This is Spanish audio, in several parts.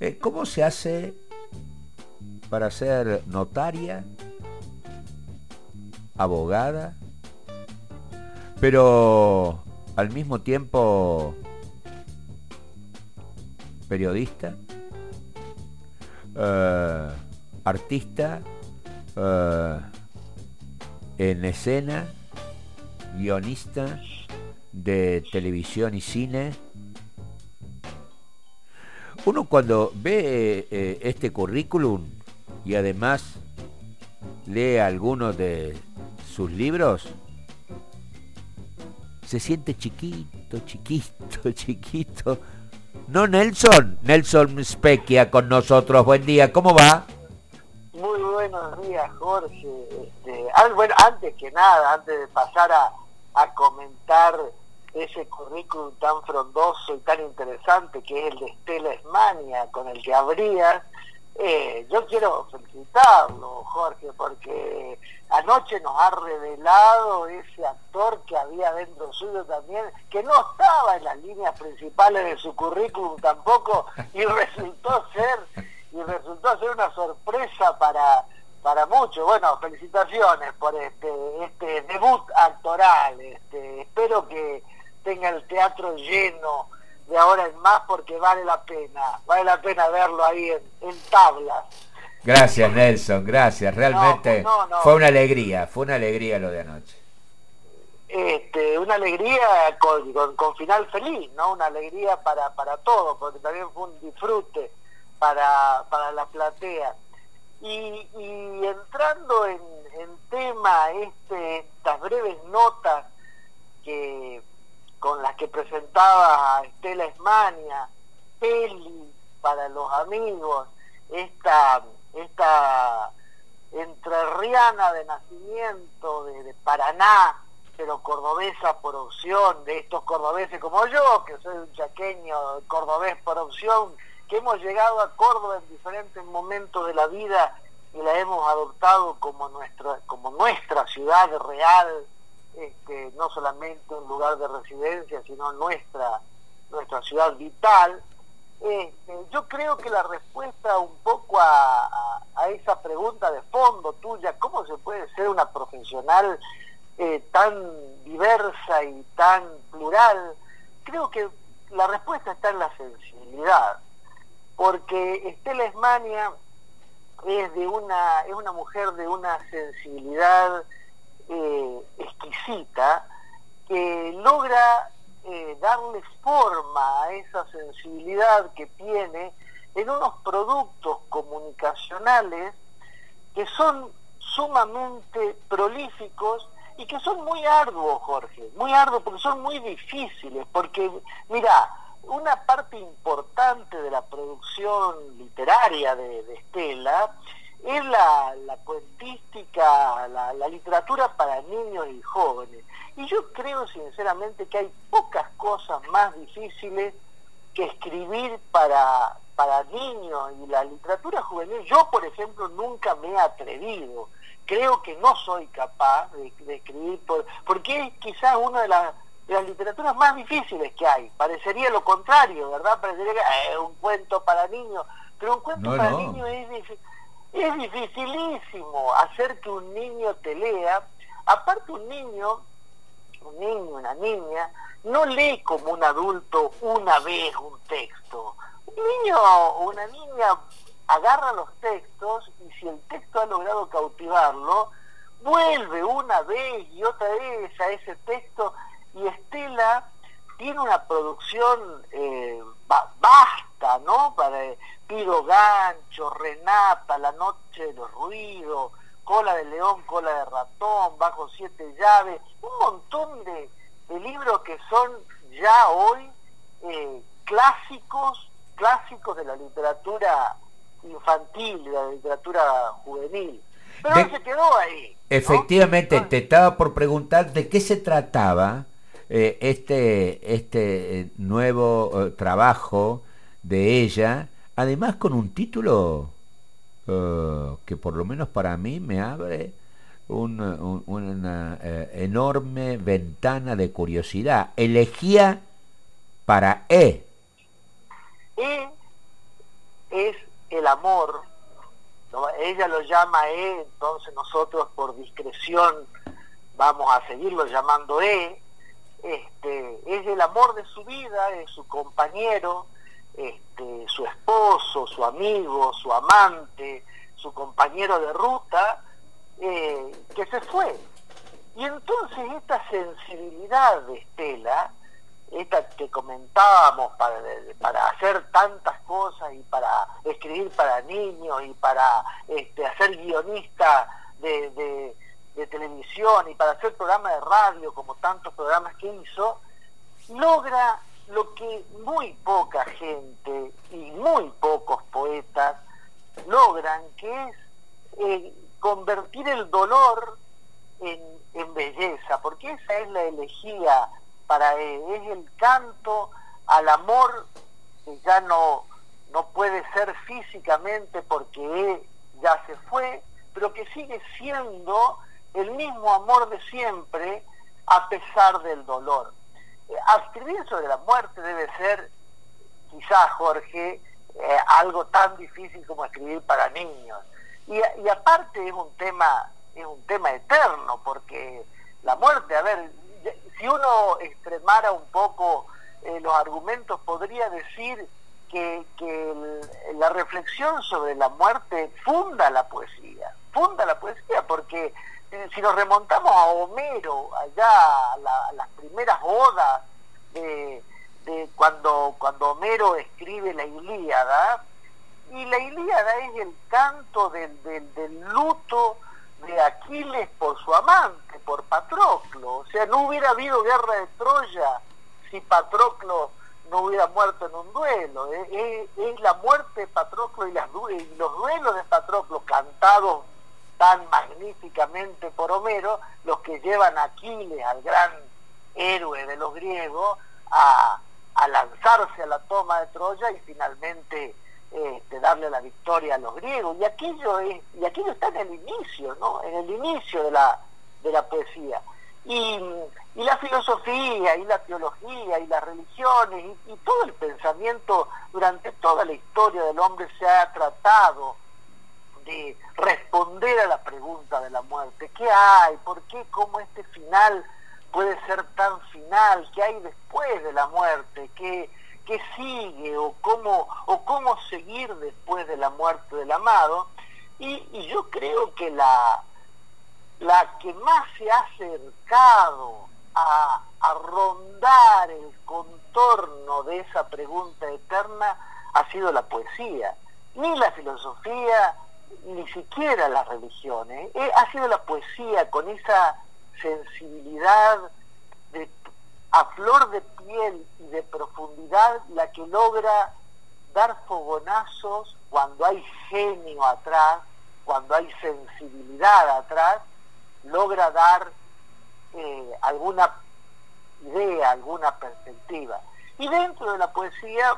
Eh, ¿Cómo se hace para ser notaria, abogada, pero al mismo tiempo periodista, eh, artista, eh, en escena, guionista de televisión y cine. Uno cuando ve eh, este currículum y además lee algunos de sus libros, se siente chiquito, chiquito, chiquito. No, Nelson, Nelson Specchia con nosotros. Buen día, ¿cómo va? Muy buenos días, Jorge. Este, bueno, antes que nada, antes de pasar a, a comentar ese currículum tan frondoso y tan interesante que es el de Estela Esmania, con el que abrías, eh, yo quiero felicitarlo, Jorge, porque anoche nos ha revelado ese actor que había dentro suyo también, que no estaba en las líneas principales de su currículum tampoco, y resultó ser, y resultó ser una sorpresa para, para muchos. Bueno, felicitaciones por este, este debut actoral. Este, espero que tenga el teatro lleno de ahora en más porque vale la pena, vale la pena verlo ahí en, tablas. Gracias Nelson, gracias, realmente fue una alegría, fue una alegría lo de anoche. Este, una alegría con, final feliz, ¿no? Una alegría para, para todos, porque también fue un disfrute para, para la platea. Y, entrando en, en tema, este, estas breves notas que con las que presentaba Estela Esmania, Peli para los amigos, esta, esta entrerriana de nacimiento de, Paraná, pero cordobesa por opción, de estos cordobeses como yo, que soy un chaqueño cordobés por opción, que hemos llegado a Córdoba en diferentes momentos de la vida y la hemos adoptado como nuestra, como nuestra ciudad real, este, no solamente un lugar de residencia, sino nuestra, nuestra ciudad vital. Este, yo creo que la respuesta un poco a, esa pregunta de fondo tuya, ¿cómo se puede ser una profesional eh, tan diversa y tan plural? Creo que la respuesta está en la sensibilidad, porque Estela Esmania es de una, es una mujer de una sensibilidad eh, exquisita que logra eh, darle forma a esa sensibilidad que tiene en unos productos comunicacionales que son sumamente prolíficos y que son muy arduos, Jorge, muy arduos porque son muy difíciles, porque, mira, una parte importante de la producción literaria de, de Estela es la, la cuentística, la, literatura para niños y jóvenes. Y yo creo sinceramente que hay pocas cosas más difíciles que escribir para, para niños y la literatura juvenil. Yo, por ejemplo, nunca me he atrevido. Creo que no soy capaz de, escribir, por, porque es quizás una de, las de las literaturas más difíciles que hay. Parecería lo contrario, ¿verdad? Parecería que es eh, un cuento para niños, pero un cuento para niños es difícil es dificilísimo hacer que un niño te lea. Aparte un niño, un niño, una niña, no lee como un adulto una vez un texto. Un niño o una niña agarra los textos y si el texto ha logrado cautivarlo, vuelve una vez y otra vez a ese texto y Estela tiene una producción eh, basta, ¿no? Para Pido Gancho, Renata, La Noche de los Ruidos, Cola de León, Cola de Ratón, Bajo Siete Llaves, un montón de, libros que son ya hoy eh, clásicos, clásicos de la literatura infantil, de la literatura juvenil. Pero se quedó ahí. Efectivamente, te estaba por preguntar de qué se trataba eh, este, este eh, nuevo eh, trabajo de ella, además con un título que por lo menos para mí me abre una enorme ventana de curiosidad. Elegía para E. E amor, ella lo llama E, entonces nosotros por discreción vamos a seguirlo llamando E, este, es el amor de su vida, es su compañero, este, su esposo, su amigo, su amante, su compañero de ruta, eh, que se fue. Y entonces esta sensibilidad de Estela, esta que comentábamos para, para hacer tantas cosas y para escribir para niños y para este, hacer guionista de, de, televisión y para hacer programas de radio como tantos programas que hizo, logra lo que muy poca gente y muy pocos poetas logran, que es eh, convertir el dolor en, en belleza, porque esa es la elegía para él, es el canto al amor que ya no, no puede ser físicamente porque él ya se fue, pero que sigue siendo el mismo amor de siempre a pesar del dolor. Eh, escribir sobre la muerte debe ser, quizás Jorge, eh, algo tan difícil como escribir para niños. Y, y aparte es un tema, es un tema eterno, porque la muerte, a ver, si uno extremara un poco eh, los argumentos, podría decir que, la reflexión sobre la muerte funda la poesía, funda la poesía, porque si nos remontamos a Homero, allá a, las primeras odas de, cuando, cuando Homero escribe la Ilíada, y la Ilíada es el canto del, del luto de Aquiles por su amante, por Patroclo. O sea, no hubiera habido guerra de Troya si Patroclo no hubiera muerto en un duelo. Es, la muerte de Patroclo y, y los duelos de Patroclo magníficamente por Homero, los que llevan a Aquiles, al gran héroe de los griegos, a, a lanzarse a la toma de Troya y finalmente este, darle la victoria a los griegos. Y aquello, es, y aquello está en el inicio, ¿no? En el inicio de la, de la poesía. Y, la filosofía, y la teología, y las religiones, y, todo el pensamiento durante toda la historia del hombre se ha tratado de pregunta de la muerte. ¿Qué hay? ¿Por qué? ¿Cómo este final puede ser tan final? ¿Qué hay después de la muerte? ¿Qué, qué sigue o cómo, o cómo seguir después de la muerte del amado. Y, yo creo que la, la que más se ha acercado a, a, rondar el contorno de esa pregunta eterna ha sido la poesía. Ni la filosofía, ni siquiera las religiones. Eh, ha sido la poesía con esa sensibilidad a flor de piel y de profundidad la que logra dar fogonazos cuando hay genio atrás, cuando hay sensibilidad atrás, logra dar eh, alguna idea, alguna perspectiva. Y dentro de la poesía,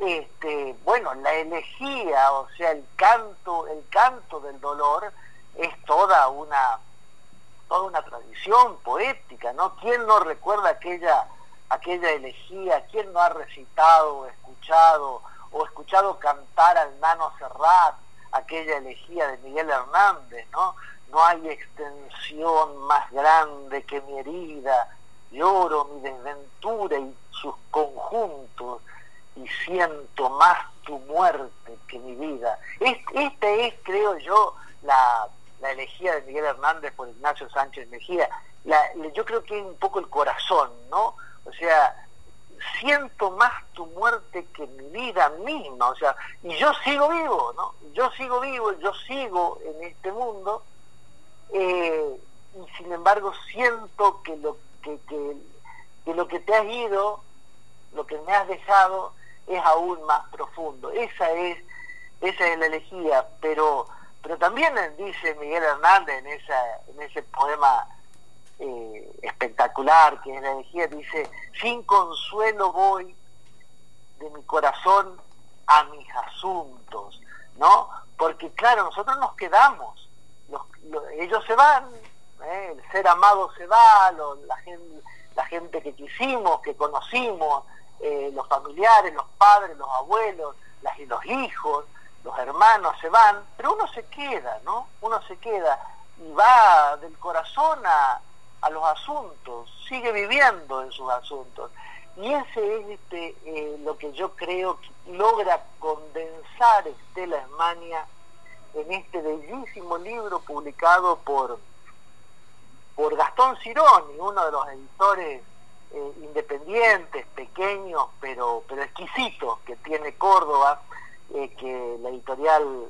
este, bueno, la elegía, o sea, el canto, el canto del dolor, es toda una toda una tradición poética, ¿no? ¿Quién no recuerda aquella, aquella elegía? ¿Quién no ha recitado, escuchado o escuchado cantar al Nano Serrat aquella elegía de Miguel Hernández, ¿no? No hay extensión más grande que mi herida, lloro mi desventura y sus conjuntos y siento más tu muerte que mi vida. Esta es, creo yo, la la elegía de Miguel Hernández por Ignacio Sánchez Mejía, yo creo que es un poco el corazón, ¿no? O sea, siento más tu muerte que mi vida misma, o sea, y yo sigo vivo, ¿no? Yo sigo vivo, yo sigo en este mundo, eh, y sin embargo siento que lo que, que lo que te has ido, lo que me has dejado, es aún más profundo. Esa es, esa es la elegía, pero pero también dice Miguel Hernández en, esa, en ese poema eh, espectacular que es la elegía, dice, sin consuelo voy de mi corazón a mis asuntos, ¿no? Porque claro, nosotros nos quedamos, ellos se van, ¿eh? el ser amado se va, la, gente, la gente que quisimos, que conocimos, eh, los familiares, los padres, los abuelos, las, los hijos, los hermanos se van, pero uno se queda, ¿no? Uno se queda y va del corazón a, a los asuntos, sigue viviendo en sus asuntos. Y ese es este, eh, lo que yo creo que logra condensar Estela Esmania en este bellísimo libro publicado por, por Gastón Cironi, uno de los editores eh, independientes, pequeños, pero, pero exquisitos que tiene Córdoba, eh, que la editorial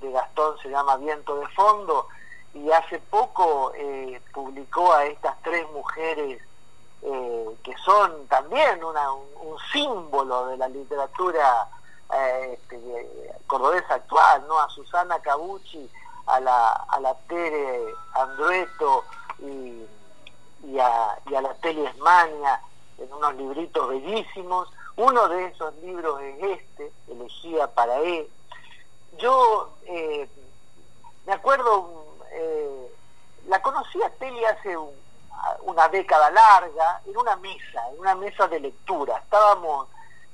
de Gastón se llama Viento de Fondo, y hace poco eh, publicó a estas tres mujeres que son también un, símbolo de la literatura este, cordobesa actual, ¿no? A Susana Cabucci, a la, a la Tere Andrueto y y a, la Tele Esmania en unos libritos bellísimos. Uno de esos libros es este, Elegía para él. Yo eh, me acuerdo, eh, la conocí a Tele hace una década larga en una mesa, en una mesa de lectura. Estábamos,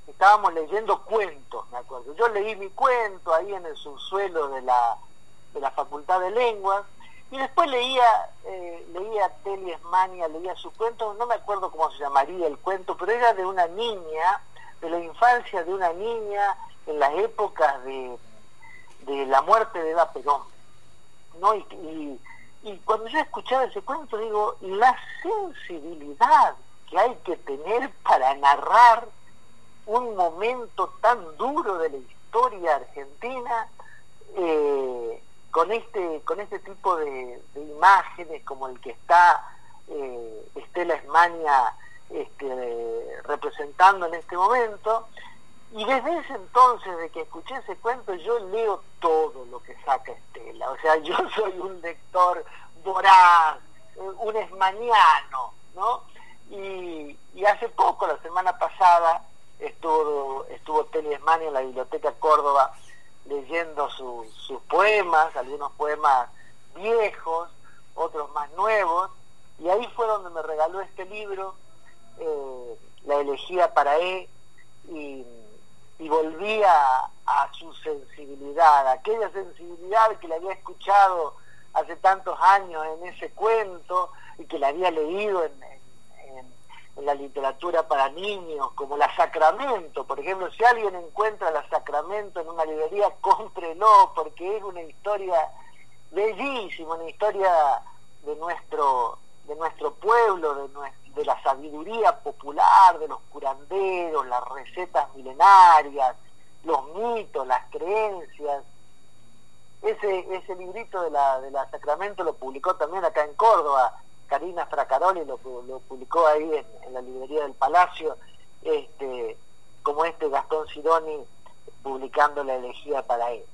estábamos leyendo cuentos, me acuerdo. Yo leí mi cuento ahí en el subsuelo de la, de la Facultad de Lenguas y después leía, eh, leía Teli Esmania, leía su cuento, no me acuerdo cómo se llamaría el cuento, pero era de una niña, de la infancia de una niña en las épocas de, de la muerte de Eva Perón. ¿no? Y, y, cuando yo escuchaba ese cuento, digo, la sensibilidad que hay que tener para narrar un momento tan duro de la historia argentina, eh, con este, con este tipo de, imágenes como el que está eh, Estela Esmania este, representando en este momento. Y desde ese entonces, de que escuché ese cuento, yo leo todo lo que saca Estela. O sea, yo soy un lector voraz, un esmaniano, ¿no? Y, hace poco, la semana pasada, estuvo, estuvo Teli Esmania en la Biblioteca Córdoba leyendo sus poemas, algunos poemas viejos, otros más nuevos, y ahí fue donde me regaló este libro, eh, La elegía para él, y, y volví a, su sensibilidad, aquella sensibilidad que le había escuchado hace tantos años en ese cuento y que le había leído en la literatura para niños, como la Sacramento, por ejemplo, si alguien encuentra la Sacramento en una librería, cómprelo, porque es una historia bellísima, una historia de nuestro, de nuestro pueblo, de, de la sabiduría popular, de los curanderos, las recetas milenarias, los mitos, las creencias. Ese, ese librito de la, de la Sacramento lo publicó también acá en Córdoba Karina Fracaroli lo, publicó ahí en, la librería del Palacio, este, como este Gastón Sidoni publicando la elegía para él.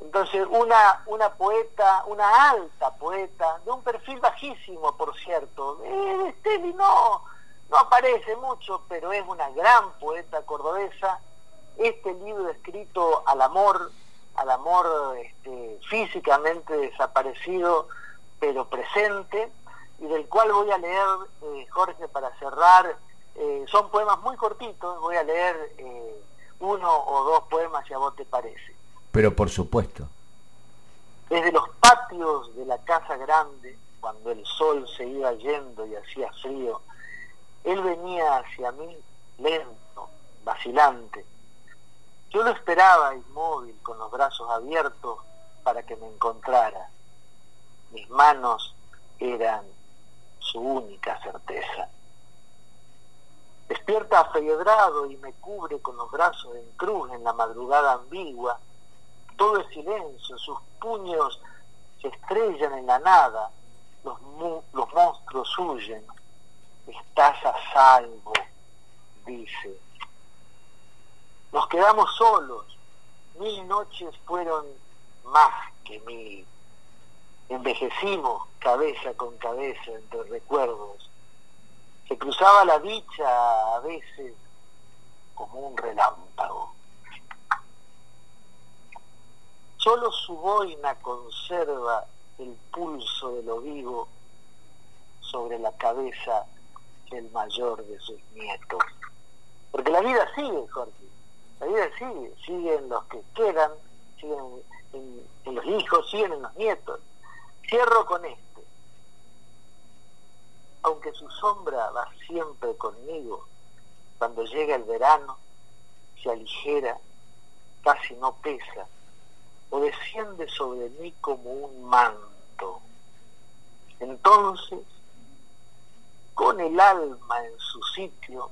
Entonces, una, una poeta, una alta poeta, de un perfil bajísimo, por cierto. Eh, Steli no, no aparece mucho, pero es una gran poeta cordobesa. Este libro escrito al amor, al amor este, físicamente desaparecido, pero presente, y del cual voy a leer, eh, Jorge, para cerrar, eh, son poemas muy cortitos, voy a leer eh, uno o dos poemas si a vos te parece. Pero por supuesto. Desde los patios de la casa grande, cuando el sol se iba yendo y hacía frío, él venía hacia mí lento, vacilante. Yo lo esperaba inmóvil, con los brazos abiertos, para que me encontrara. Mis manos eran su única certeza. Despierta afedrado y me cubre con los brazos en cruz en la madrugada ambigua. Todo es silencio, sus puños se estrellan en la nada, los, los monstruos huyen. Estás a salvo, dice. Nos quedamos solos. Mil noches fueron más que mil. Envejecimos cabeza con cabeza entre recuerdos. Se cruzaba la dicha a veces como un relámpago. Solo su boina conserva el pulso de lo vivo sobre la cabeza del mayor de sus nietos. Porque la vida sigue, Jorge. La vida sigue. Siguen los que quedan, siguen en los hijos, siguen en los nietos. Cierro con este. Aunque su sombra va siempre conmigo, cuando llega el verano, se aligera, casi no pesa, o desciende sobre mí como un manto. Entonces, con el alma en su sitio,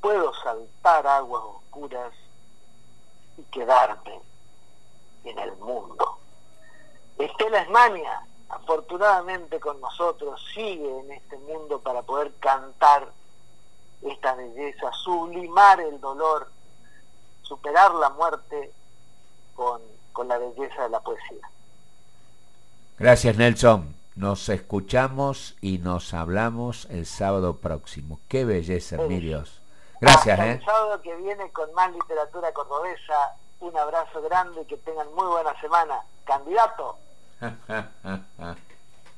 puedo saltar aguas oscuras y quedarme en el mundo. Estela Esmania, afortunadamente con nosotros, sigue en este mundo para poder cantar esta belleza, sublimar el dolor, superar la muerte con, con la belleza de la poesía. Gracias Nelson. Nos escuchamos y nos hablamos el sábado próximo. Qué belleza, mi Dios. Gracias. ¿eh? El sábado que viene con más literatura cordobesa. Un abrazo grande y que tengan muy buena semana. Candidato. ハハハハ。